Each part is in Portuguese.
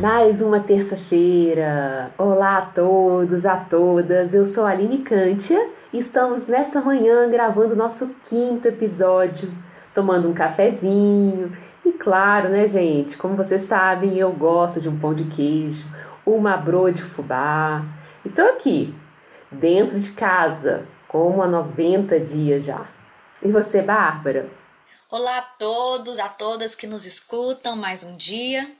Mais uma terça-feira. Olá a todos, a todas. Eu sou a Aline Kantia e estamos nessa manhã gravando nosso quinto episódio, tomando um cafezinho. E claro, né, gente? Como vocês sabem, eu gosto de um pão de queijo, uma broa de fubá. E tô aqui, dentro de casa, como há 90 dias já. E você, Bárbara? Olá a todos, a todas que nos escutam mais um dia.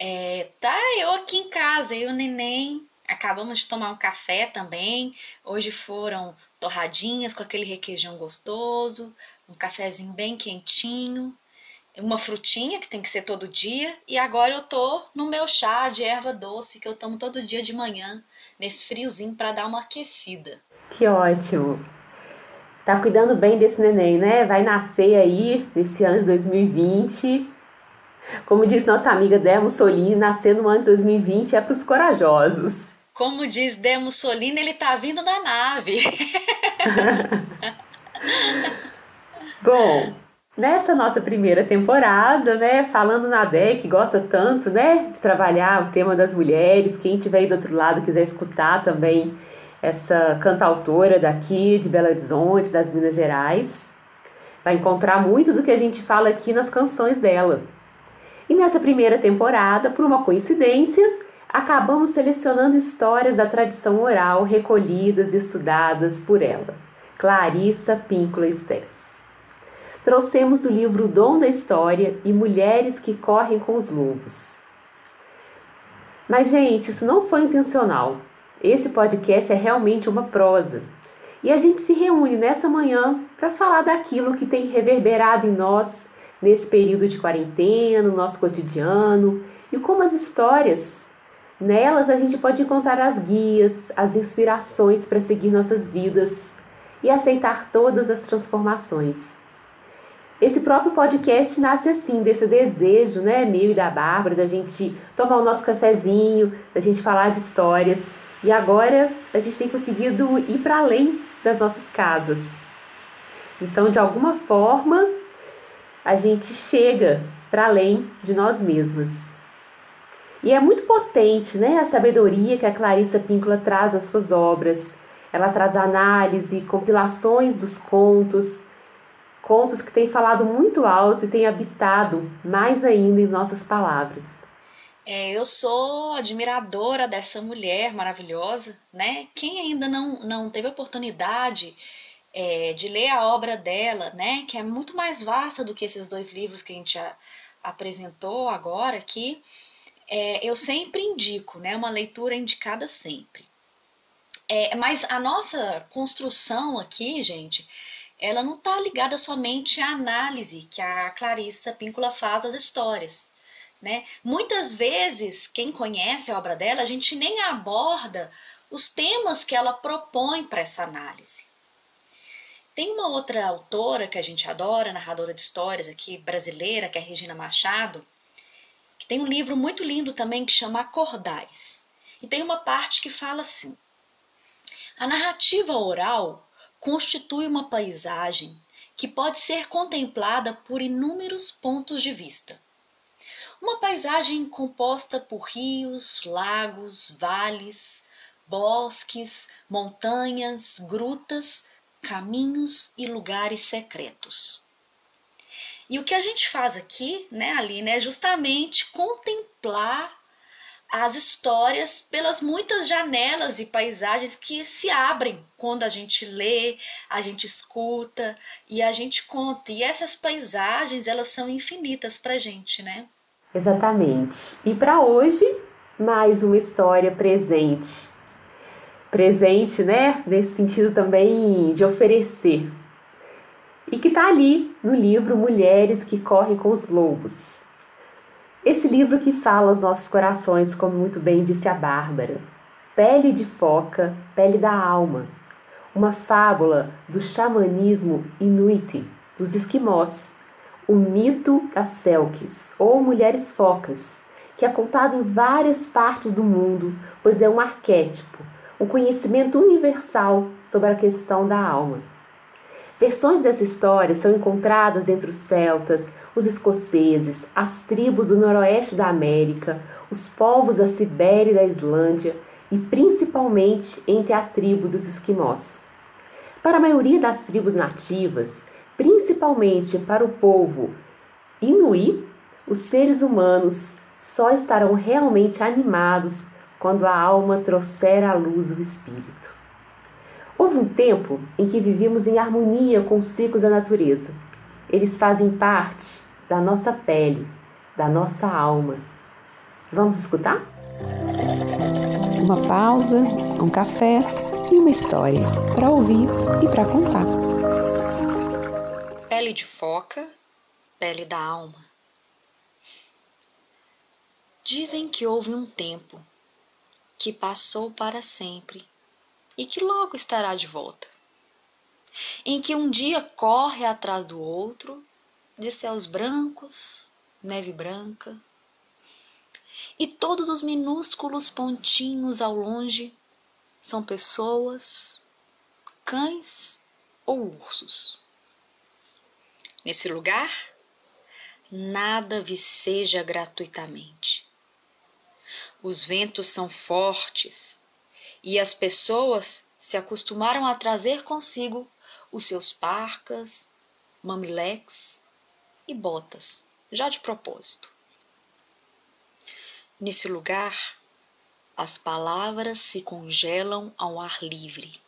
É, tá eu aqui em casa, eu e o neném. Acabamos de tomar um café também. Hoje foram torradinhas com aquele requeijão gostoso, um cafezinho bem quentinho, uma frutinha que tem que ser todo dia. E agora eu tô no meu chá de erva doce que eu tomo todo dia de manhã, nesse friozinho para dar uma aquecida. Que ótimo! Tá cuidando bem desse neném, né? Vai nascer aí nesse ano de 2020 como diz nossa amiga Dé Mussolini, nascer no ano de 2020 é para os corajosos. Como diz Dé Mussolini, ele está vindo na nave. Bom, nessa nossa primeira temporada, né, falando na Dé, que gosta tanto, né, de trabalhar o tema das mulheres, quem tiver aí do outro lado quiser escutar também essa cantautora daqui de Belo Horizonte, das Minas Gerais, vai encontrar muito do que a gente fala aqui nas canções dela. E nessa primeira temporada, por uma coincidência, acabamos selecionando histórias da tradição oral recolhidas e estudadas por ela, Clarissa Píncula Stess. Trouxemos o livro o Dom da História e Mulheres que Correm com os Lobos. Mas, gente, isso não foi intencional. Esse podcast é realmente uma prosa. E a gente se reúne nessa manhã para falar daquilo que tem reverberado em nós nesse período de quarentena, no nosso cotidiano, e como as histórias, nelas a gente pode encontrar as guias, as inspirações para seguir nossas vidas e aceitar todas as transformações. Esse próprio podcast nasce assim, desse desejo, né, meu e da Bárbara, da gente tomar o nosso cafezinho, da gente falar de histórias. E agora a gente tem conseguido ir para além das nossas casas. Então, de alguma forma, a gente chega para além de nós mesmas. E é muito potente né, a sabedoria que a Clarissa Píncula traz nas suas obras. Ela traz análise, compilações dos contos, contos que têm falado muito alto e têm habitado mais ainda em nossas palavras. É, eu sou admiradora dessa mulher maravilhosa, né? Quem ainda não, não teve oportunidade é, de ler a obra dela, né, que é muito mais vasta do que esses dois livros que a gente já apresentou agora aqui, é, eu sempre indico, né, uma leitura indicada sempre. É, mas a nossa construção aqui, gente, ela não está ligada somente à análise que a Clarissa Píncula faz das histórias. Né? Muitas vezes, quem conhece a obra dela, a gente nem aborda os temas que ela propõe para essa análise. Tem uma outra autora que a gente adora, narradora de histórias aqui brasileira, que é a Regina Machado, que tem um livro muito lindo também que chama Acordais. E tem uma parte que fala assim: A narrativa oral constitui uma paisagem que pode ser contemplada por inúmeros pontos de vista. Uma paisagem composta por rios, lagos, vales, bosques, montanhas, grutas, caminhos e lugares secretos. E o que a gente faz aqui, né, Aline, é justamente contemplar as histórias pelas muitas janelas e paisagens que se abrem quando a gente lê, a gente escuta e a gente conta. E essas paisagens, elas são infinitas para gente, né? Exatamente. E para hoje, mais uma história presente presente, né? Nesse sentido também de oferecer. e que está ali no livro Mulheres que Correm com os Lobos. Esse livro que fala aos nossos corações, como muito bem disse a Bárbara. Pele de foca, pele da alma. Uma fábula do xamanismo inuit, dos esquimós. O mito das Selkis, ou mulheres focas, que é contado em várias partes do mundo, pois é um arquétipo, um conhecimento universal sobre a questão da alma. Versões dessa história são encontradas entre os celtas, os escoceses, as tribos do noroeste da América, os povos da Sibéria e da Islândia e principalmente entre a tribo dos esquimós. Para a maioria das tribos nativas, principalmente para o povo inuí, os seres humanos só estarão realmente animados quando a alma trouxer à luz o espírito. Houve um tempo em que vivíamos em harmonia com os ciclos da natureza. Eles fazem parte da nossa pele, da nossa alma. Vamos escutar? Uma pausa, um café e uma história para ouvir e para contar. Pele de foca, pele da alma. Dizem que houve um tempo que passou para sempre e que logo estará de volta. Em que um dia corre atrás do outro, de céus brancos, neve branca, e todos os minúsculos pontinhos ao longe são pessoas, cães ou ursos. Nesse lugar, nada viceja gratuitamente. Os ventos são fortes e as pessoas se acostumaram a trazer consigo os seus parcas, mamileques e botas, já de propósito. Nesse lugar, as palavras se congelam ao ar livre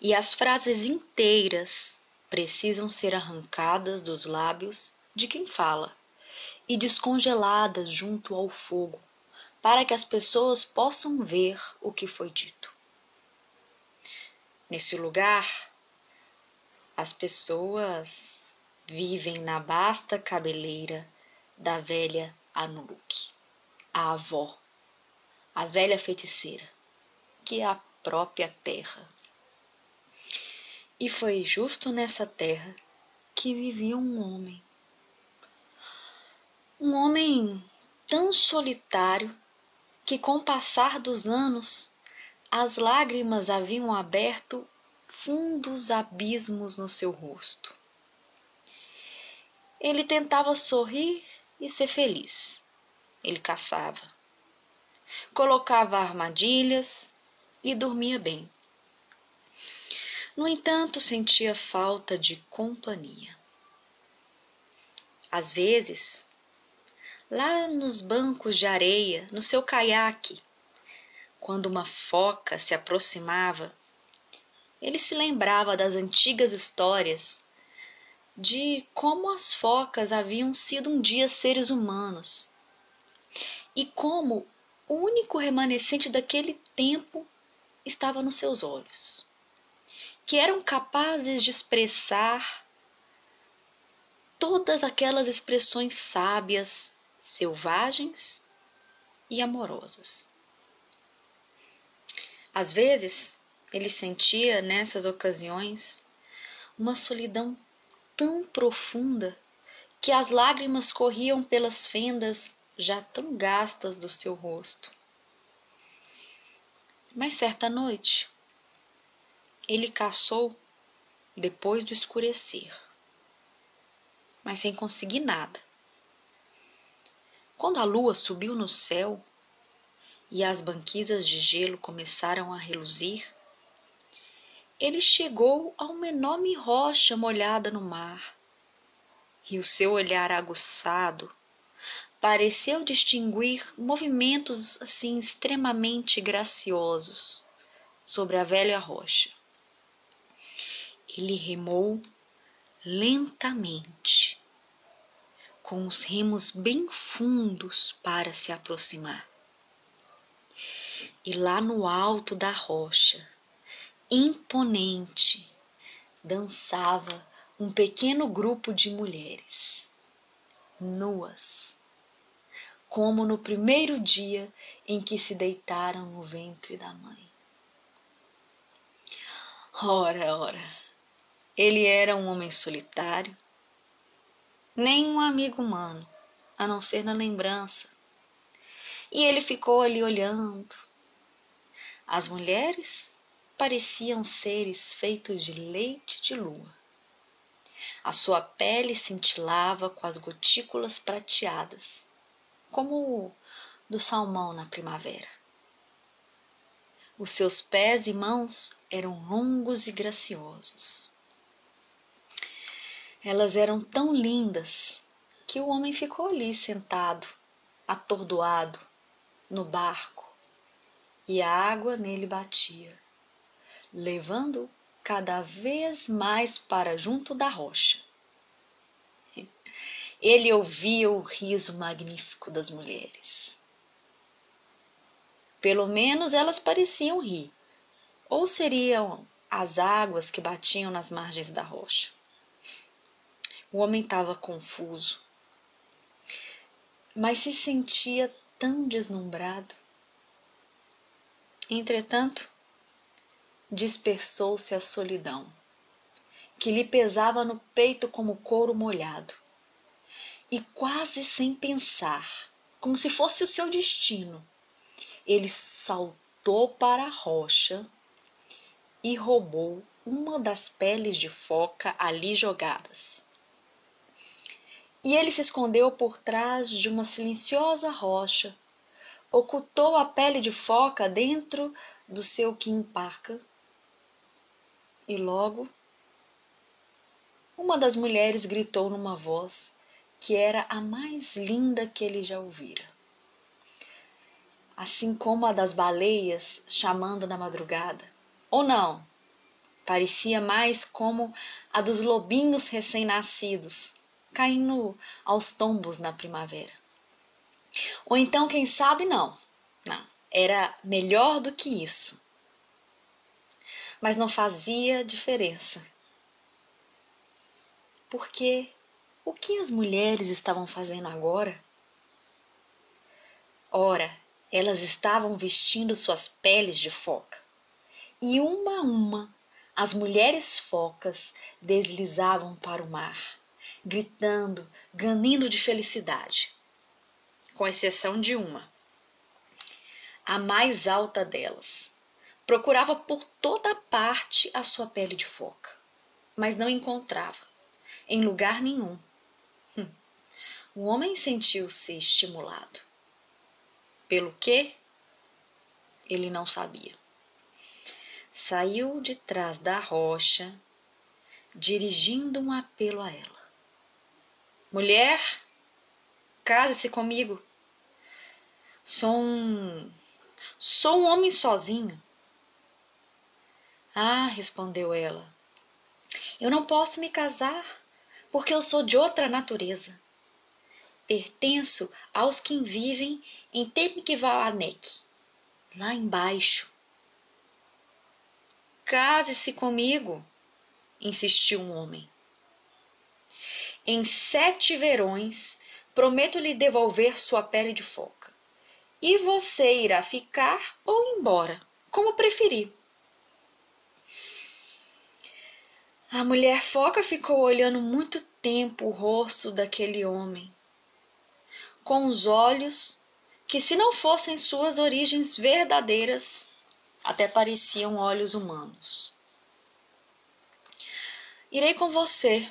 e as frases inteiras precisam ser arrancadas dos lábios de quem fala e descongeladas junto ao fogo para que as pessoas possam ver o que foi dito. Nesse lugar, as pessoas vivem na basta cabeleira da velha Anuluk, a avó, a velha feiticeira, que é a própria terra. E foi justo nessa terra que vivia um homem. Um homem tão solitário que com o passar dos anos as lágrimas haviam aberto fundos abismos no seu rosto. Ele tentava sorrir e ser feliz. Ele caçava, colocava armadilhas e dormia bem. No entanto, sentia falta de companhia. Às vezes, lá nos bancos de areia, no seu caiaque. Quando uma foca se aproximava, ele se lembrava das antigas histórias de como as focas haviam sido um dia seres humanos e como o único remanescente daquele tempo estava nos seus olhos, que eram capazes de expressar todas aquelas expressões sábias selvagens e amorosas. Às vezes, ele sentia nessas ocasiões uma solidão tão profunda que as lágrimas corriam pelas fendas já tão gastas do seu rosto. Mas certa noite, ele caçou depois do escurecer, mas sem conseguir nada. Quando a lua subiu no céu e as banquisas de gelo começaram a reluzir, ele chegou a uma enorme rocha molhada no mar, e o seu olhar aguçado pareceu distinguir movimentos assim extremamente graciosos sobre a velha rocha. Ele remou lentamente com os remos bem fundos para se aproximar. E lá no alto da rocha, imponente, dançava um pequeno grupo de mulheres, nuas, como no primeiro dia em que se deitaram no ventre da mãe. Ora, ora, ele era um homem solitário, nem um amigo humano, a não ser na lembrança. E ele ficou ali olhando. As mulheres pareciam seres feitos de leite de lua. A sua pele cintilava com as gotículas prateadas, como do salmão na primavera. Os seus pés e mãos eram longos e graciosos. Elas eram tão lindas que o homem ficou ali sentado, atordoado, no barco, e a água nele batia, levando cada vez mais para junto da rocha. Ele ouvia o riso magnífico das mulheres. Pelo menos elas pareciam rir, ou seriam as águas que batiam nas margens da rocha. O homem estava confuso, mas se sentia tão deslumbrado. Entretanto, dispersou-se a solidão, que lhe pesava no peito como couro molhado, e quase sem pensar, como se fosse o seu destino, ele saltou para a rocha e roubou uma das peles de foca ali jogadas. E ele se escondeu por trás de uma silenciosa rocha, ocultou a pele de foca dentro do seu quimparca e logo uma das mulheres gritou numa voz que era a mais linda que ele já ouvira. Assim como a das baleias chamando na madrugada. Ou não, parecia mais como a dos lobinhos recém-nascidos, caindo aos tombos na primavera. Ou então, quem sabe, não. Não, era melhor do que isso. Mas não fazia diferença. Porque o que as mulheres estavam fazendo agora? Ora, elas estavam vestindo suas peles de foca. E uma a uma, as mulheres focas deslizavam para o mar, gritando, ganindo de felicidade. Com exceção de uma, a mais alta delas. Procurava por toda parte a sua pele de foca, mas não encontrava, em lugar nenhum. Hum. O homem sentiu-se estimulado. Pelo que? Ele não sabia. Saiu de trás da rocha, dirigindo um apelo a ela. Mulher, case-se comigo. Sou um. Sou um homem sozinho. Ah, respondeu ela. Eu não posso me casar, porque eu sou de outra natureza pertenço aos que vivem em Temikvanek, lá embaixo. Case-se comigo, insistiu um homem. Em sete verões prometo lhe devolver sua pele de foca. E você irá ficar ou embora, como preferir. A mulher foca ficou olhando muito tempo o rosto daquele homem com os olhos que, se não fossem suas origens verdadeiras, até pareciam olhos humanos. Irei com você,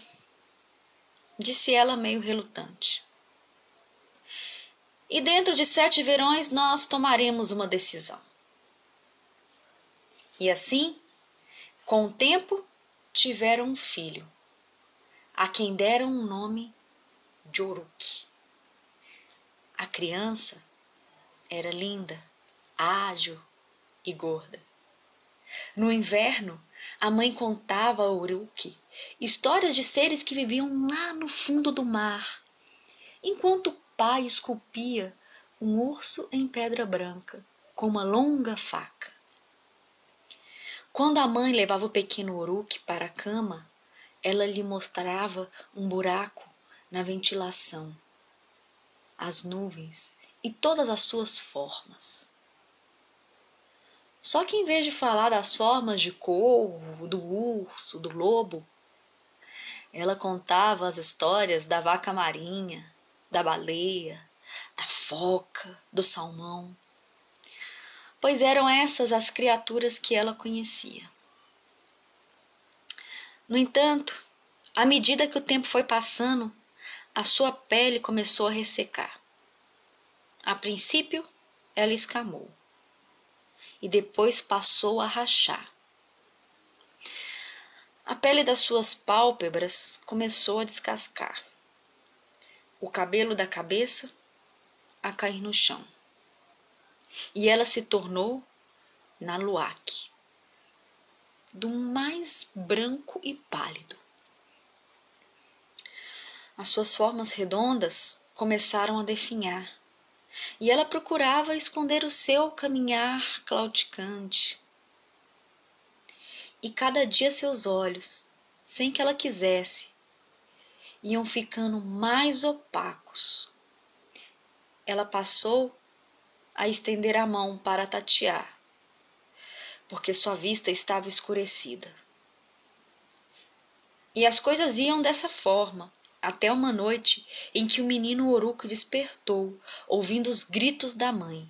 disse ela meio relutante. E dentro de sete verões nós tomaremos uma decisão. E assim, com o tempo, tiveram um filho, a quem deram o nome de Oruk. A criança era linda, ágil e gorda. No inverno, a mãe contava a Uruk histórias de seres que viviam lá no fundo do mar, enquanto o pai esculpia um urso em pedra branca com uma longa faca. Quando a mãe levava o pequeno Uruk para a cama, ela lhe mostrava um buraco na ventilação, as nuvens e todas as suas formas. Só que em vez de falar das formas de corvo, do urso, do lobo, ela contava as histórias da vaca marinha, da baleia, da foca, do salmão, pois eram essas as criaturas que ela conhecia. No entanto, à medida que o tempo foi passando, a sua pele começou a ressecar. A princípio, ela escamou e depois passou a rachar. A pele das suas pálpebras começou a descascar. O cabelo da cabeça a cair no chão. E ela se tornou Naluac, do mais branco e pálido. As suas formas redondas começaram a definhar e ela procurava esconder o seu caminhar claudicante. E cada dia seus olhos, sem que ela quisesse, iam ficando mais opacos. Ela passou a estender a mão para tatear, porque sua vista estava escurecida. E as coisas iam dessa forma, até uma noite em que o menino Oruca despertou, ouvindo os gritos da mãe,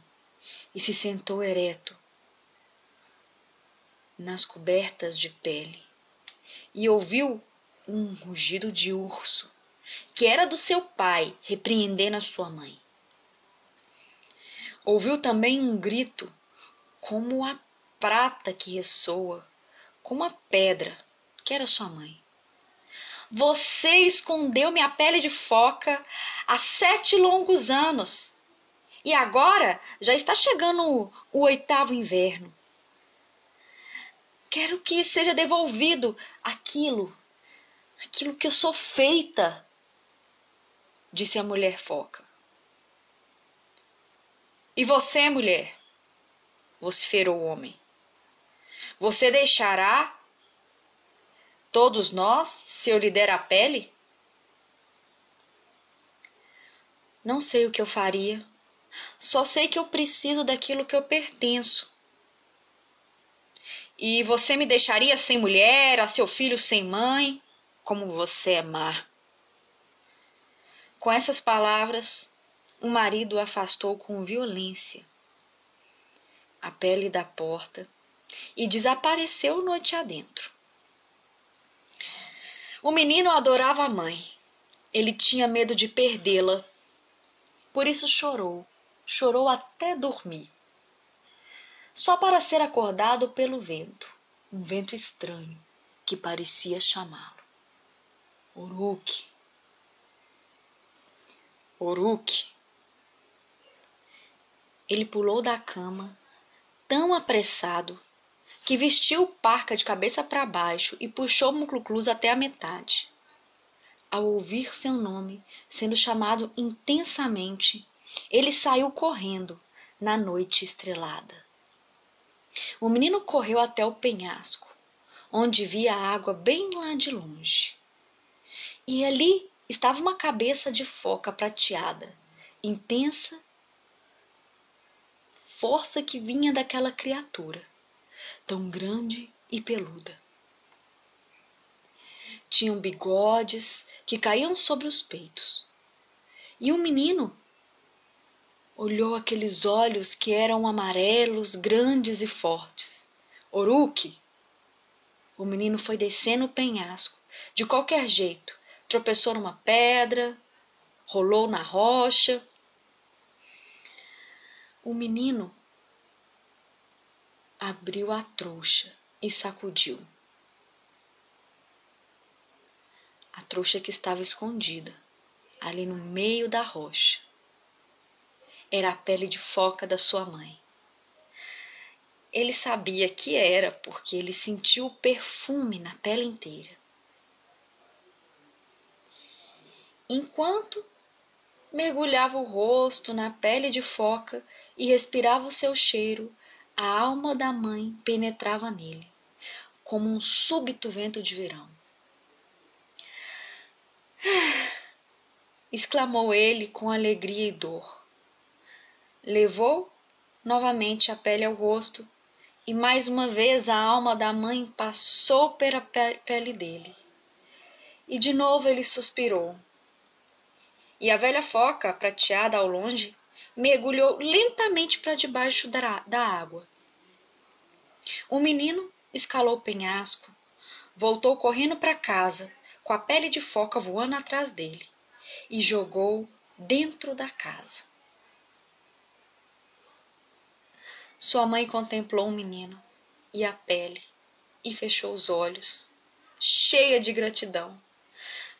e se sentou ereto nas cobertas de pele, e ouviu um rugido de urso, que era do seu pai, repreendendo a sua mãe. Ouviu também um grito, como a prata que ressoa, como a pedra, que era sua mãe. Você escondeu minha pele de foca há sete longos anos. E agora já está chegando o, oitavo inverno. Quero que seja devolvido aquilo, aquilo que eu sou feita, disse a mulher foca. E você, mulher, vociferou o homem, você deixará Todos nós, se eu lhe der a pele? Não sei o que eu faria. Só sei que eu preciso daquilo que eu pertenço. E você me deixaria sem mulher, a seu filho sem mãe? Como você é má. Com essas palavras, o marido afastou com violência a pele da porta e desapareceu noite adentro. O menino adorava a mãe. Ele tinha medo de perdê-la. Por isso chorou, chorou até dormir. Só para ser acordado pelo vento, um vento estranho que parecia chamá-lo. Uruk. Uruk. Ele pulou da cama, tão apressado que vestiu o parca de cabeça para baixo e puxou o mucluclus até a metade. Ao ouvir seu nome sendo chamado intensamente, ele saiu correndo na noite estrelada. O menino correu até o penhasco, onde via a água bem lá de longe. E ali estava uma cabeça de foca prateada, intensa força que vinha daquela criatura tão grande e peluda. Tinham bigodes que caíam sobre os peitos. E o menino olhou aqueles olhos que eram amarelos, grandes e fortes. Oruque! O menino foi descendo o penhasco, de qualquer jeito. Tropeçou numa pedra, rolou na rocha. O menino abriu a trouxa e sacudiu. A trouxa que estava escondida, ali no meio da rocha. Era a pele de foca da sua mãe. Ele sabia que era porque ele sentiu o perfume na pele inteira. Enquanto mergulhava o rosto na pele de foca e respirava o seu cheiro, a alma da mãe penetrava nele, como um súbito vento de verão. exclamou ele com alegria e dor. Levou novamente a pele ao rosto e mais uma vez a alma da mãe passou pela pele dele. E de novo ele suspirou. E a velha foca, prateada ao longe, mergulhou lentamente para debaixo da, da água. O menino escalou o penhasco, voltou correndo para casa, com a pele de foca voando atrás dele, e jogou dentro da casa. Sua mãe contemplou o menino e a pele e fechou os olhos, cheia de gratidão,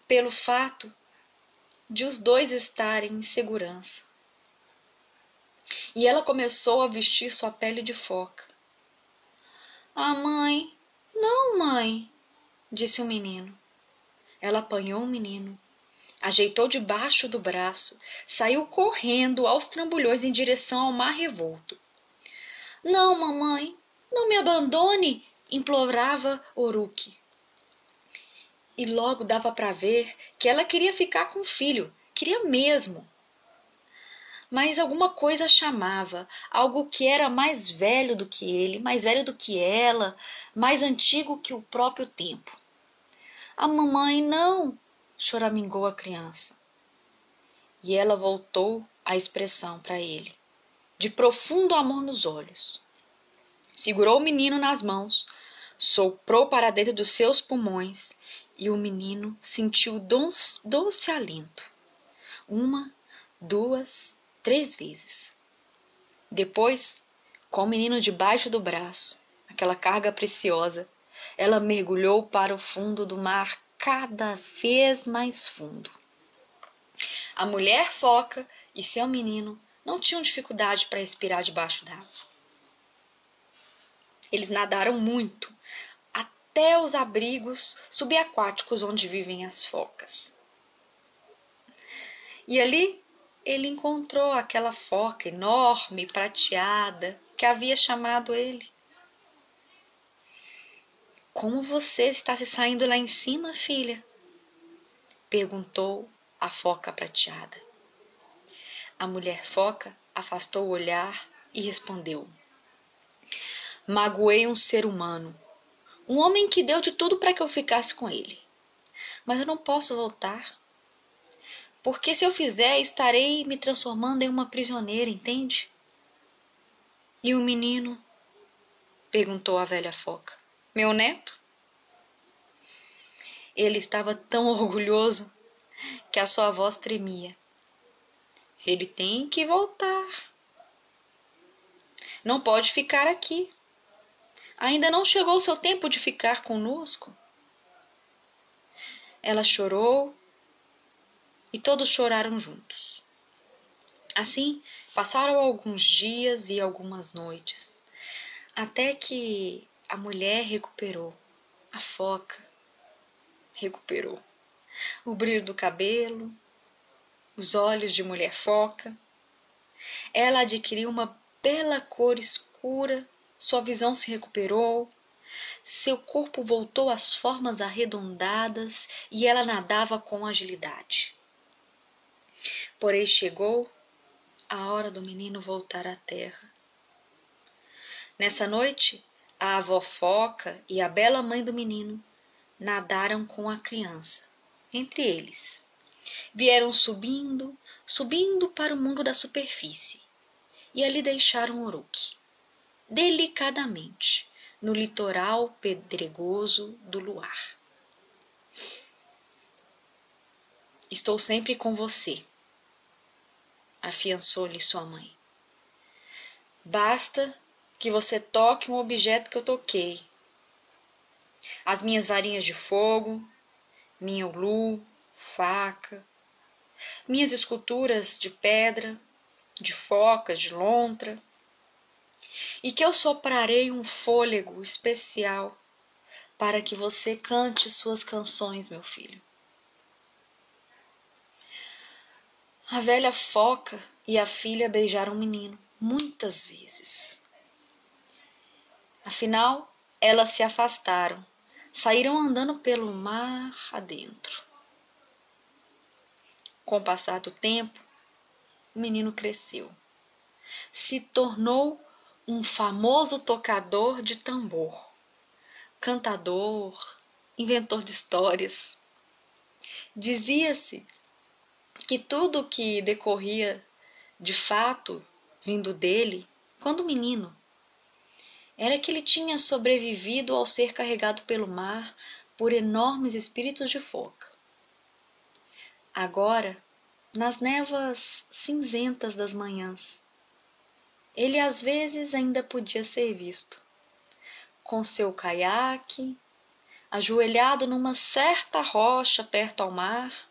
pelo fato de os dois estarem em segurança. E ela começou a vestir sua pele de foca. Ah, mãe, não, mãe, disse o menino. Ela apanhou o menino, ajeitou debaixo do braço, saiu correndo aos trambolhões em direção ao mar revolto. Não, mamãe, não me abandone, implorava Oruque. E logo dava para ver que ela queria ficar com o filho, queria mesmo. Mas alguma coisa chamava, algo que era mais velho do que ele, mais velho do que ela, mais antigo que o próprio tempo. A mamãe não, choramingou a criança. E ela voltou a expressão para ele de profundo amor nos olhos. Segurou o menino nas mãos, soprou para dentro dos seus pulmões e o menino sentiu doce, doce alento. Uma, duas, três vezes. Depois, com o menino debaixo do braço, aquela carga preciosa, ela mergulhou para o fundo do mar cada vez mais fundo. A mulher foca e seu menino não tinham dificuldade para respirar debaixo d'água. Eles nadaram muito, até os abrigos subaquáticos onde vivem as focas. E ali ele encontrou aquela foca enorme, prateada, que havia chamado ele. Como você está se saindo lá em cima, filha? perguntou a foca prateada. A mulher foca afastou o olhar e respondeu: Magoei um ser humano, um homem que deu de tudo para que eu ficasse com ele. Mas eu não posso voltar. Porque se eu fizer, estarei me transformando em uma prisioneira, entende? E o menino? perguntou a velha foca. Meu neto? Ele estava tão orgulhoso que a sua voz tremia. Ele tem que voltar. Não pode ficar aqui. Ainda não chegou o seu tempo de ficar conosco. Ela chorou e todos choraram juntos. Assim, passaram alguns dias e algumas noites, até que a mulher recuperou, a foca recuperou o brilho do cabelo, os olhos de mulher foca. Ela adquiriu uma bela cor escura, sua visão se recuperou, seu corpo voltou às formas arredondadas e ela nadava com agilidade. Porém, chegou a hora do menino voltar à terra. Nessa noite, a avó foca e a bela mãe do menino nadaram com a criança, entre eles vieram subindo, subindo para o mundo da superfície, e ali deixaram Uruk, delicadamente, no litoral pedregoso do luar. Estou sempre com você, afiançou-lhe sua mãe. Basta que você toque um objeto que eu toquei. As minhas varinhas de fogo, minha ulu, faca, minhas esculturas de pedra, de focas, de lontra, e que eu soprarei um fôlego especial para que você cante suas canções, meu filho. A velha foca e a filha beijaram o menino muitas vezes. Afinal, elas se afastaram, saíram andando pelo mar adentro. Com o passar do tempo, o menino cresceu. Se tornou um famoso tocador de tambor, cantador, inventor de histórias. Dizia-se que tudo o que decorria de fato vindo dele, quando menino, era que ele tinha sobrevivido ao ser carregado pelo mar por enormes espíritos de foca. Agora, nas névoas cinzentas das manhãs, ele às vezes ainda podia ser visto, com seu caiaque, ajoelhado numa certa rocha perto ao mar,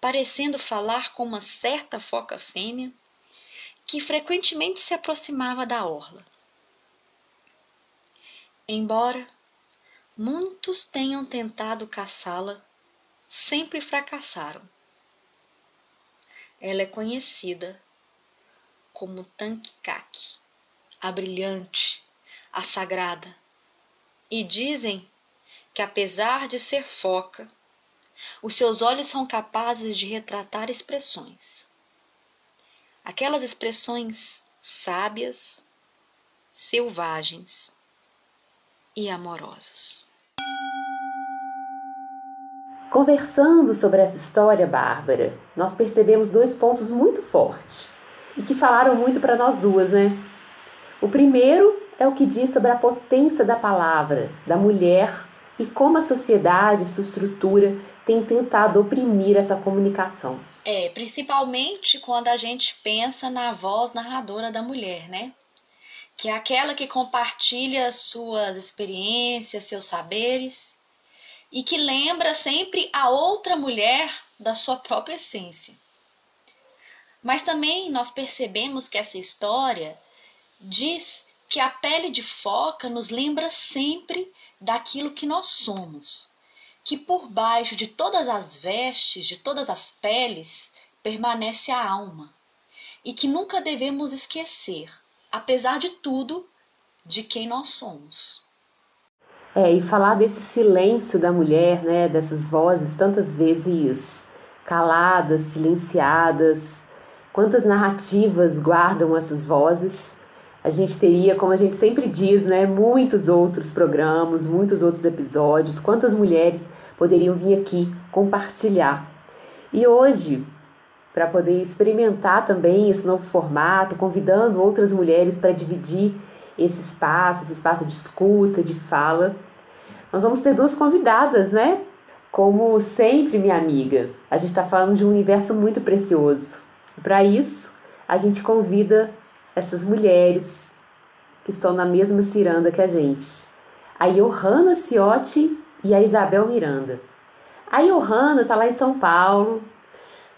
parecendo falar com uma certa foca fêmea que frequentemente se aproximava da orla. Embora muitos tenham tentado caçá-la, sempre fracassaram. Ela é conhecida como Tankikaki, a brilhante, a sagrada, e dizem que apesar de ser foca, os seus olhos são capazes de retratar expressões. Aquelas expressões sábias, selvagens e amorosas. Conversando sobre essa história bárbara, nós percebemos dois pontos muito fortes e que falaram muito para nós duas, né? O primeiro é o que diz sobre a potência da palavra, da mulher e como a sociedade, sua estrutura, tem tentado oprimir essa comunicação. É, principalmente quando a gente pensa na voz narradora da mulher, né? Que é aquela que compartilha suas experiências, seus saberes e que lembra sempre a outra mulher da sua própria essência. Mas também nós percebemos que essa história diz que a pele de foca nos lembra sempre daquilo que nós somos, que por baixo de todas as vestes, de todas as peles, permanece a alma, e que nunca devemos esquecer, apesar de tudo, de quem nós somos. É, e falar desse silêncio da mulher, né, dessas vozes tantas vezes caladas, silenciadas, quantas narrativas guardam essas vozes a gente teria, como a gente sempre diz, né, muitos outros programas, muitos outros episódios, quantas mulheres poderiam vir aqui compartilhar. E hoje, para poder experimentar também esse novo formato, convidando outras mulheres para dividir esse espaço, esse espaço de escuta, de fala, nós vamos ter duas convidadas, né? Como sempre, minha amiga, a gente está falando de um universo muito precioso. Para isso, a gente convida essas mulheres que estão na mesma ciranda que a gente. A Johanna Ciotti e a Isabel Miranda. A Johanna está lá em São Paulo,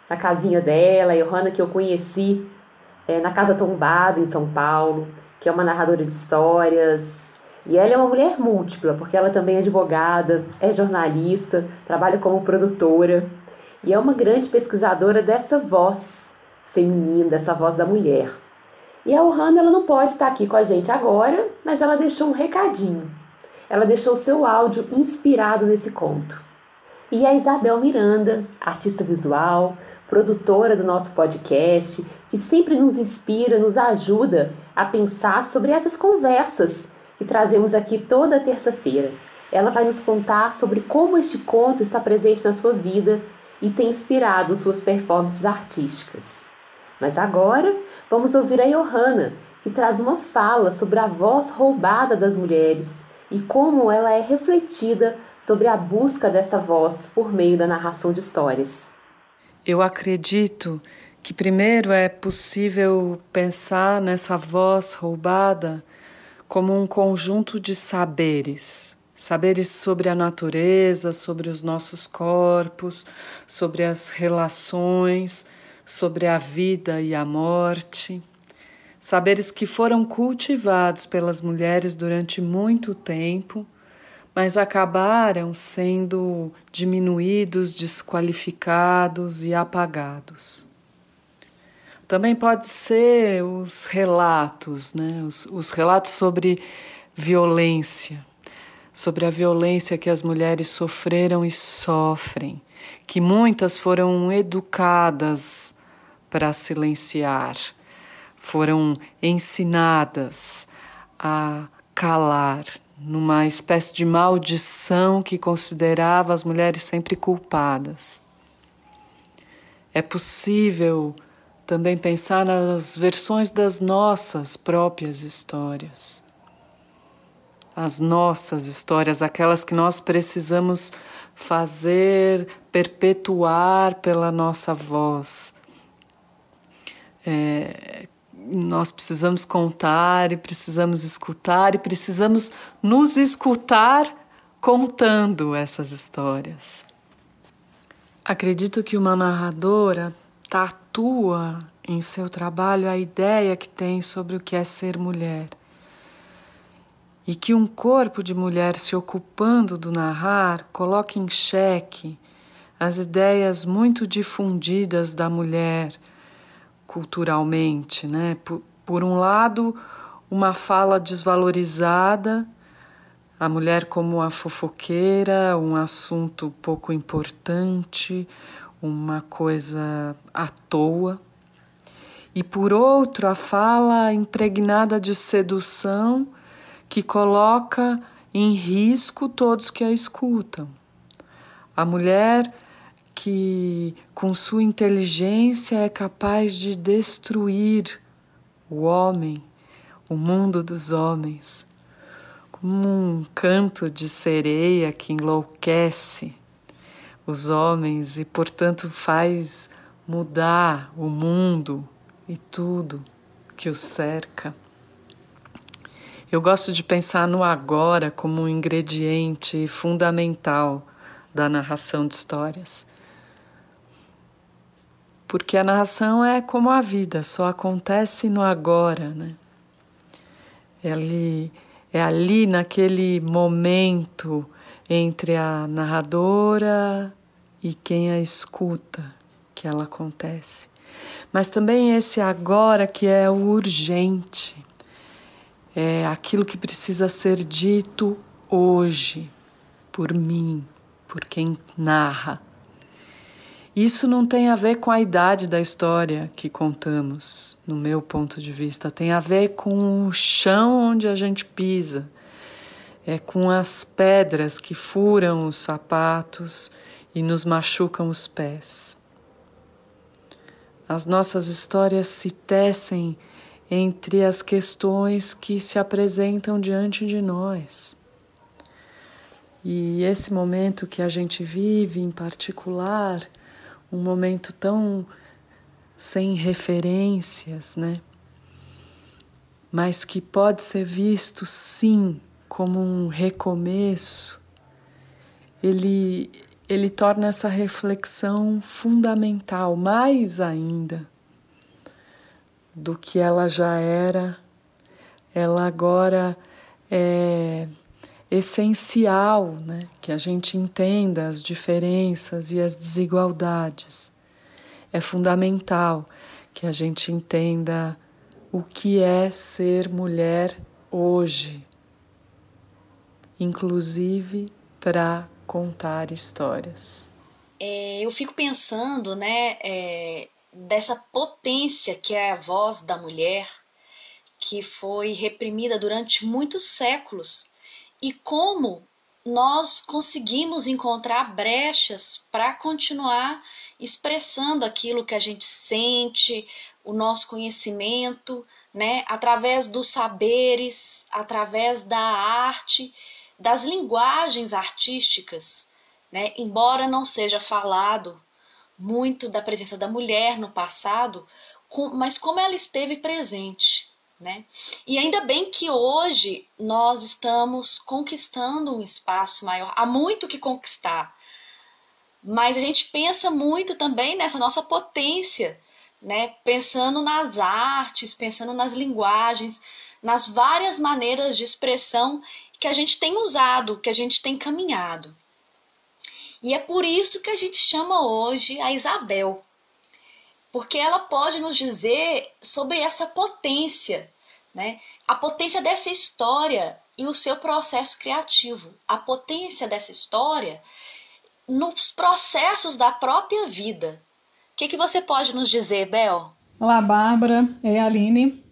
na casinha dela, a Johanna que eu conheci é, na Casa Tombada em São Paulo, que é uma narradora de histórias. E ela é uma mulher múltipla, porque ela também é advogada, é jornalista, trabalha como produtora e é uma grande pesquisadora dessa voz feminina, dessa voz da mulher. E a Ohana ela não pode estar aqui com a gente agora, mas ela deixou um recadinho. Ela deixou seu áudio inspirado nesse conto. E a Isabel Miranda, artista visual, produtora do nosso podcast, que sempre nos inspira, nos ajuda a pensar sobre essas conversas que trazemos aqui toda terça-feira. Ela vai nos contar sobre como este conto está presente na sua vida e tem inspirado suas performances artísticas. Mas agora Vamos ouvir a Johanna, que traz uma fala sobre a voz roubada das mulheres e como ela é refletida sobre a busca dessa voz por meio da narração de histórias. Eu acredito que primeiro é possível pensar nessa voz roubada como um conjunto de saberes. Saberes sobre a natureza, sobre os nossos corpos, sobre as relações, sobre a vida e a morte, saberes que foram cultivados pelas mulheres durante muito tempo, mas acabaram sendo diminuídos, desqualificados e apagados. Também pode ser os relatos, né? os, os relatos sobre violência, sobre a violência que as mulheres sofreram e sofrem, que muitas foram educadas para silenciar, foram ensinadas a calar numa espécie de maldição que considerava as mulheres sempre culpadas. É possível também pensar nas versões das nossas próprias histórias. As nossas histórias, aquelas que nós precisamos fazer perpetuar pela nossa voz. É, nós precisamos contar e precisamos escutar e precisamos nos escutar contando essas histórias. Acredito que uma narradora tatua em seu trabalho a ideia que tem sobre o que é ser mulher. E que um corpo de mulher se ocupando do narrar coloca em xeque as ideias muito difundidas da mulher culturalmente, né? Por, por um lado, uma fala desvalorizada, a mulher como a fofoqueira, um assunto pouco importante, uma coisa à toa. E por outro, a fala impregnada de sedução que coloca em risco todos que a escutam. A mulher que, com sua inteligência, é capaz de destruir o homem, o mundo dos homens, como um canto de sereia que enlouquece os homens e, portanto, faz mudar o mundo e tudo que o cerca. Eu gosto de pensar no agora como um ingrediente fundamental da narração de histórias porque a narração é como a vida, só acontece no agora, né? É ali, é ali naquele momento entre a narradora e quem a escuta que ela acontece. Mas também esse agora que é o urgente, é aquilo que precisa ser dito hoje, por mim, por quem narra. Isso não tem a ver com a idade da história que contamos, no meu ponto de vista, tem a ver com o chão onde a gente pisa, é com as pedras que furam os sapatos e nos machucam os pés. As nossas histórias se tecem entre as questões que se apresentam diante de nós. E esse momento que a gente vive em particular, um momento tão sem referências, né? Mas que pode ser visto sim como um recomeço. Ele ele torna essa reflexão fundamental, mais ainda do que ela já era. Ela agora é essencial né, que a gente entenda as diferenças e as desigualdades. É fundamental que a gente entenda o que é ser mulher hoje, inclusive para contar histórias. É, eu fico pensando, né, é, dessa potência que é a voz da mulher, que foi reprimida durante muitos séculos e como nós conseguimos encontrar brechas para continuar expressando aquilo que a gente sente, o nosso conhecimento, né, através dos saberes, através da arte, das linguagens artísticas, né? Embora não seja falado muito da presença da mulher no passado, mas como ela esteve presente, né? E ainda bem que hoje nós estamos conquistando um espaço maior, há muito que conquistar. Mas a gente pensa muito também nessa nossa potência, né? Pensando nas artes, pensando nas linguagens, nas várias maneiras de expressão que a gente tem usado, que a gente tem caminhado. E é por isso que a gente chama hoje a Isabel, porque ela pode nos dizer sobre essa potência, né? A potência dessa história e o seu processo criativo, a potência dessa história nos processos da própria vida. O que, que você pode nos dizer, Bel? Olá, Bárbara e Aline.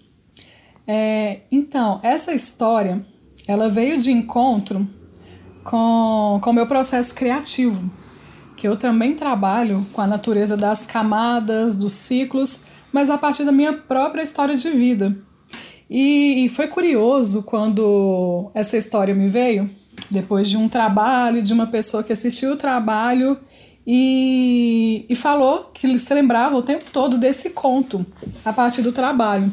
É, então, essa história ela veio de encontro com o meu processo criativo, que eu também trabalho com a natureza das camadas, dos ciclos, mas a partir da minha própria história de vida. E, e foi curioso quando essa história me veio, depois de um trabalho, de uma pessoa que assistiu o trabalho e, e falou que se lembrava o tempo todo desse conto a partir do trabalho.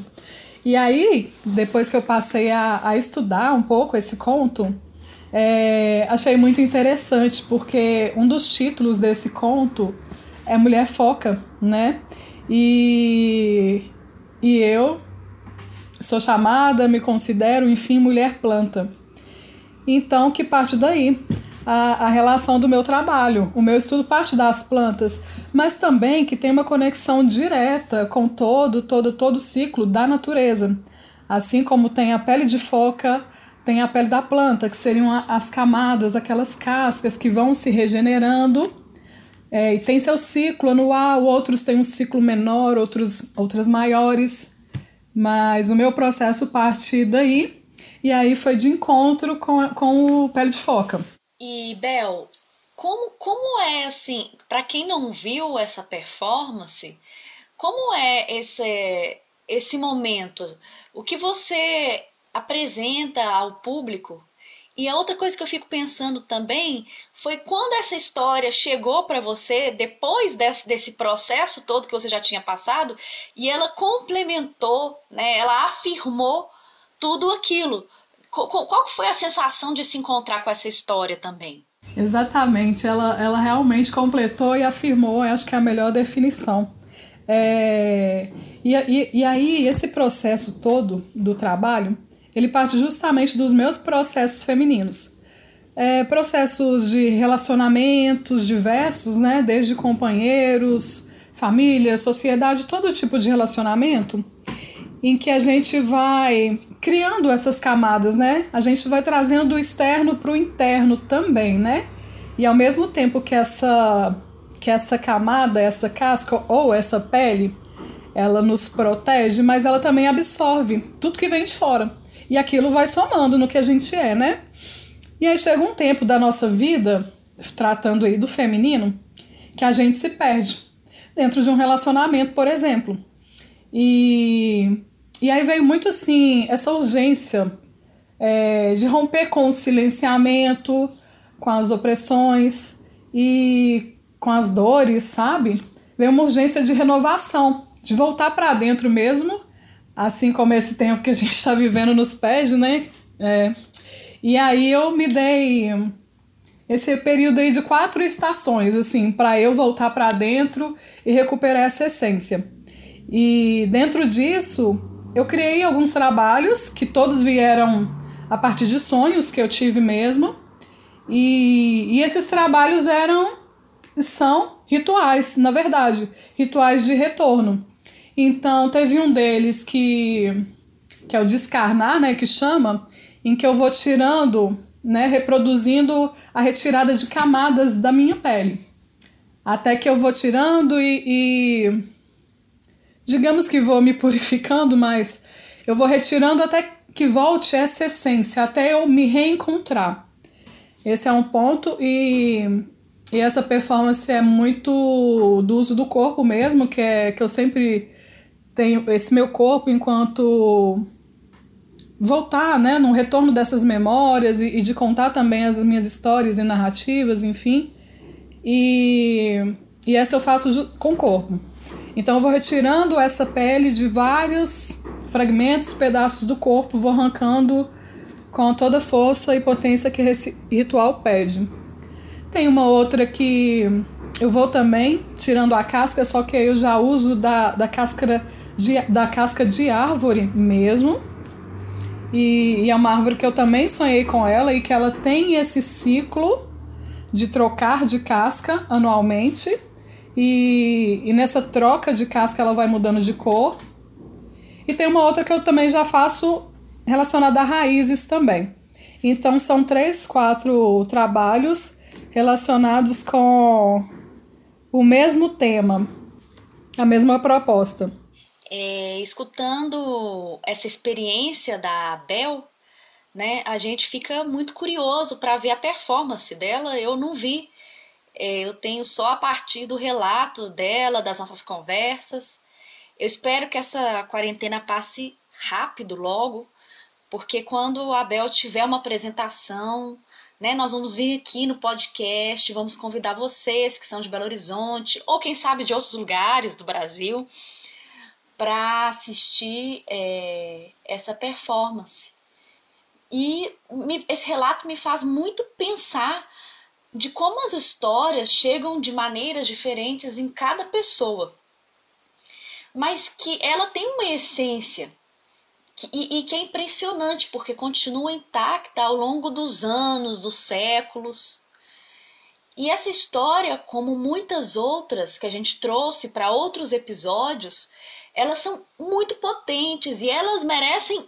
E aí, depois que eu passei a, a estudar um pouco esse conto, é, achei muito interessante, porque um dos títulos desse conto é Mulher Foca, né? E, e eu sou chamada, me considero, enfim, mulher planta. Então, que parte daí a, a relação do meu trabalho. O meu estudo parte das plantas, mas também que tem uma conexão direta com todo, todo, todo o ciclo da natureza. Assim como tem a pele de foca, tem a pele da planta, que seriam as camadas, aquelas cascas que vão se regenerando. É, e tem seu ciclo anual, outros têm um ciclo menor, outros, outras maiores. Mas o meu processo parte daí, e aí foi de encontro com, com o pele de foca. E Bel, como, como é assim, para quem não viu essa performance, como é esse esse momento? O que você apresenta ao público? E a outra coisa que eu fico pensando também foi quando essa história chegou para você depois desse, desse processo todo que você já tinha passado e ela complementou, né? Ela afirmou tudo aquilo. Qual foi a sensação de se encontrar com essa história também? Exatamente, ela, ela realmente completou e afirmou, acho que é a melhor definição. É, e, e, e aí, esse processo todo do trabalho, ele parte justamente dos meus processos femininos. É, processos de relacionamentos diversos, né? Desde companheiros, família, sociedade, todo tipo de relacionamento, em que a gente vai criando essas camadas, né? A gente vai trazendo do externo para o interno também, né? E ao mesmo tempo que essa que essa camada, essa casca ou essa pele, ela nos protege, mas ela também absorve tudo que vem de fora. E aquilo vai somando no que a gente é, né? E aí chega um tempo da nossa vida, tratando aí do feminino, que a gente se perde dentro de um relacionamento, por exemplo. E e aí veio muito assim, essa urgência é, de romper com o silenciamento, com as opressões e com as dores, sabe? Veio uma urgência de renovação, de voltar para dentro mesmo, assim como esse tempo que a gente está vivendo nos pés, né? É. E aí eu me dei esse período aí de quatro estações, assim, para eu voltar para dentro e recuperar essa essência. E dentro disso, eu criei alguns trabalhos que todos vieram a partir de sonhos que eu tive mesmo. E, e esses trabalhos eram são rituais, na verdade, rituais de retorno. Então teve um deles que que é o descarnar, né, que chama, em que eu vou tirando, né, reproduzindo a retirada de camadas da minha pele. Até que eu vou tirando e, e digamos que vou me purificando, mas eu vou retirando até que volte essa essência, até eu me reencontrar. Esse é um ponto e, e essa performance é muito do uso do corpo mesmo, que é que eu sempre tenho esse meu corpo enquanto voltar, né, num retorno dessas memórias e, e de contar também as minhas histórias e narrativas, enfim. E, e essa eu faço com o corpo. Então eu vou retirando essa pele de vários fragmentos, pedaços do corpo, vou arrancando com toda a força e potência que esse ritual pede. Tem uma outra que eu vou também tirando a casca, só que eu já uso da, da, casca, de, da casca de árvore mesmo. E, e é uma árvore que eu também sonhei com ela e que ela tem esse ciclo de trocar de casca anualmente. E, e nessa troca de casca ela vai mudando de cor. E tem uma outra que eu também já faço relacionada a raízes também. Então são três, quatro trabalhos relacionados com o mesmo tema, a mesma proposta. É, escutando essa experiência da Bel, né, a gente fica muito curioso para ver a performance dela. Eu não vi, é, eu tenho só a partir do relato dela, das nossas conversas. Eu espero que essa quarentena passe rápido logo, porque quando a Bel tiver uma apresentação, né, nós vamos vir aqui no podcast, vamos convidar vocês que são de Belo Horizonte ou quem sabe de outros lugares do Brasil para assistir é, essa performance. E me, esse relato me faz muito pensar de como as histórias chegam de maneiras diferentes em cada pessoa mas que ela tem uma essência que, e, e, que é impressionante porque continua intacta ao longo dos anos, dos séculos. E essa história, como muitas outras que a gente trouxe para outros episódios, elas são muito potentes e elas merecem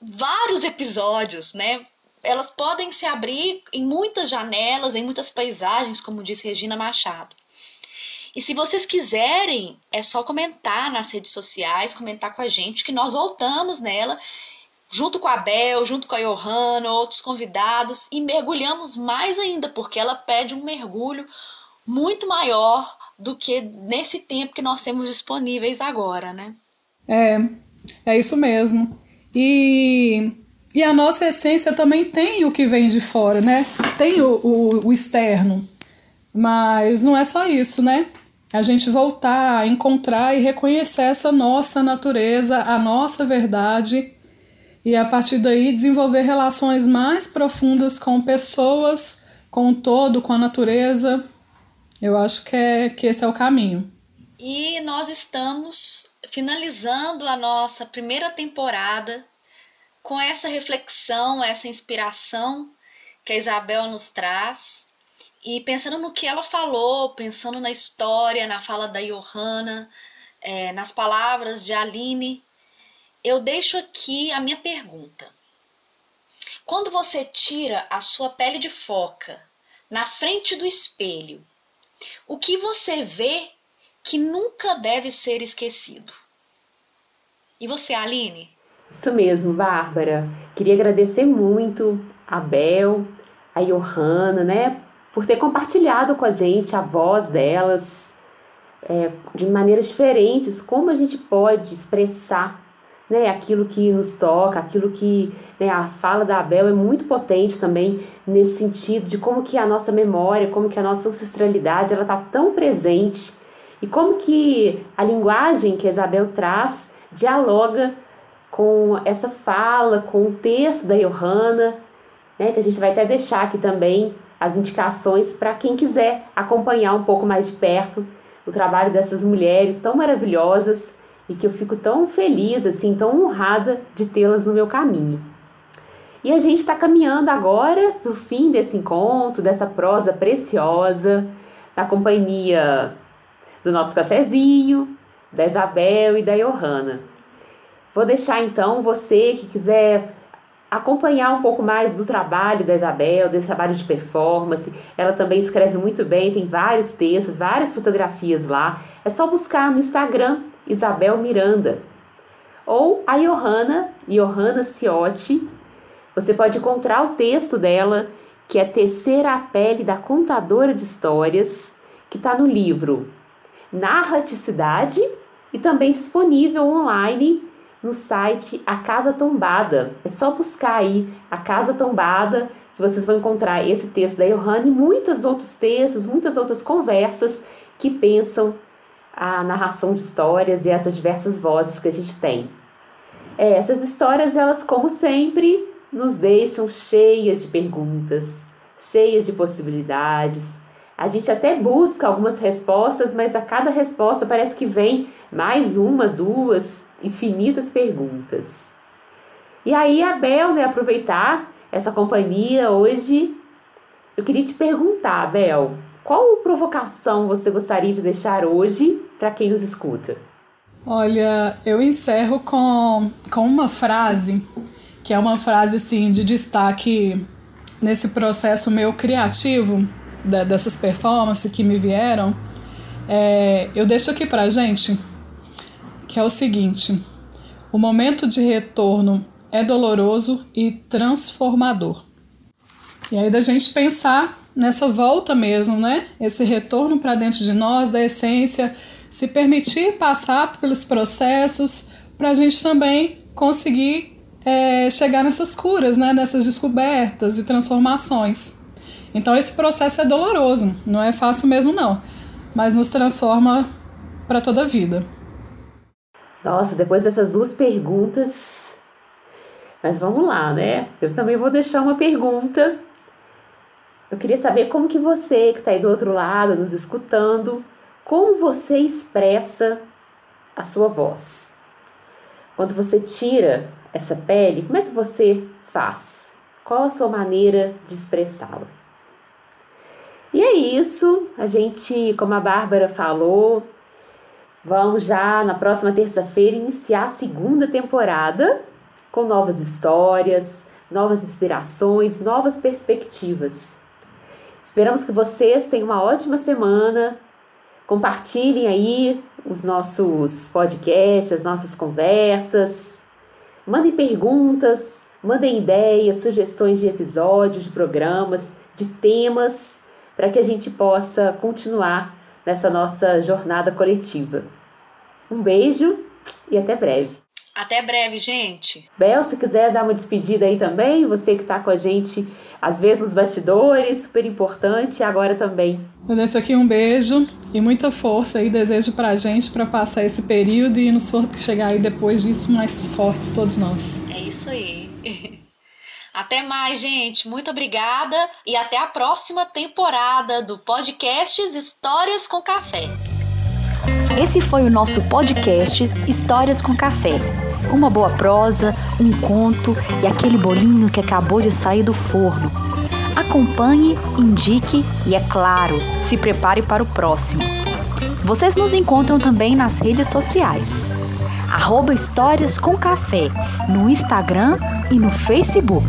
vários episódios, né? Elas podem se abrir em muitas janelas, em muitas paisagens, como disse Regina Machado. E se vocês quiserem, é só comentar nas redes sociais, comentar com a gente, que nós voltamos nela, junto com a Bel, junto com a Johanna, outros convidados, e mergulhamos mais ainda, porque ela pede um mergulho muito maior do que nesse tempo que nós temos disponíveis agora, né? É, é isso mesmo. E, e a nossa essência também tem o que vem de fora, né? Tem o, o, o externo. Mas não é só isso, né? a gente voltar a encontrar e reconhecer essa nossa natureza, a nossa verdade, e a partir daí desenvolver relações mais profundas com pessoas, com o todo, com a natureza. Eu acho que, é, que esse é o caminho. E nós estamos finalizando a nossa primeira temporada com essa reflexão, essa inspiração que a Isabel nos traz e pensando no que ela falou, pensando na história, na fala da Johanna, é, nas palavras de Aline, eu deixo aqui a minha pergunta. Quando você tira a sua pele de foca na frente do espelho, o que você vê que nunca deve ser esquecido? E você, Aline? Isso mesmo, Bárbara. Queria agradecer muito a Bel, a Johanna, né, por ter compartilhado com a gente a voz delas é, de maneiras diferentes, como a gente pode expressar né, aquilo que nos toca, aquilo que né, a fala da Abel é muito potente também nesse sentido de como que a nossa memória, como que a nossa ancestralidade ela está tão presente e como que a linguagem que a Isabel traz dialoga com essa fala, com o texto da Johanna, né, que a gente vai até deixar aqui também as indicações para quem quiser acompanhar um pouco mais de perto o trabalho dessas mulheres tão maravilhosas e que eu fico tão feliz, assim, tão honrada de tê-las no meu caminho. E a gente está caminhando agora para o fim desse encontro, dessa prosa preciosa, na companhia do nosso cafezinho, da Isabel e da Johanna. Vou deixar então você que quiser acompanhar um pouco mais do trabalho da Isabel, desse trabalho de performance. Ela também escreve muito bem, tem vários textos, várias fotografias lá. É só buscar no Instagram Isabel Miranda. Ou a Johanna, Johanna Ciotti. Você pode encontrar o texto dela, que é Tecer a Pele da Contadora de Histórias, que está no livro Narraticidade e também disponível online no site A Casa Tombada. É só buscar aí A Casa Tombada que vocês vão encontrar esse texto da Johanna e muitos outros textos, muitas outras conversas que pensam a narração de histórias e essas diversas vozes que a gente tem. É, essas histórias, elas, como sempre, nos deixam cheias de perguntas, cheias de possibilidades. A gente até busca algumas respostas, mas a cada resposta parece que vem mais uma, duas, infinitas perguntas. E aí, Abel, né, aproveitar essa companhia hoje, eu queria te perguntar, Abel, qual provocação você gostaria de deixar hoje para quem nos escuta? Olha, eu encerro com, com uma frase que é uma frase assim de destaque nesse processo meu criativo dessas performances que me vieram, é, eu deixo aqui pra gente, que é o seguinte: o momento de retorno é doloroso e transformador. E aí da gente pensar nessa volta mesmo, né? Esse retorno para dentro de nós, da essência, se permitir passar pelos processos para a gente também conseguir é, chegar nessas curas, né? Nessas descobertas e transformações. Então esse processo é doloroso, não é fácil mesmo não, mas nos transforma para toda a vida. Nossa, depois dessas duas perguntas, mas vamos lá, né? Eu também vou deixar uma pergunta eu queria saber como que você, que está aí do outro lado, nos escutando, como você expressa a sua voz. Quando você tira essa pele, como é que você faz? Qual a sua maneira de expressá-la? E é isso, a gente, como a Bárbara falou, vamos já na próxima terça-feira iniciar a segunda temporada com novas histórias, novas inspirações, novas perspectivas. Esperamos que vocês tenham uma ótima semana. Compartilhem aí os nossos podcasts, as nossas conversas. Mandem perguntas, mandem ideias, sugestões de episódios, de programas, de temas, para que a gente possa continuar nessa nossa jornada coletiva. Um beijo e até breve. Até breve, gente. Bel, se quiser dar uma despedida aí também, você que está com a gente às vezes nos bastidores, super importante, e agora também. Eu deixo aqui um beijo e muita força e desejo para a gente para passar esse período e nos chegar aí depois disso mais fortes todos nós. É isso aí. Até mais, gente. Muito obrigada e até a próxima temporada do podcast Histórias com Café. Esse foi o nosso podcast Histórias com Café. Uma boa prosa, um conto e aquele bolinho que acabou de sair do forno. Acompanhe, indique e, é claro, se prepare para o próximo. Vocês nos encontram também nas redes sociais. Arroba Histórias com Café, no Instagram e no Facebook.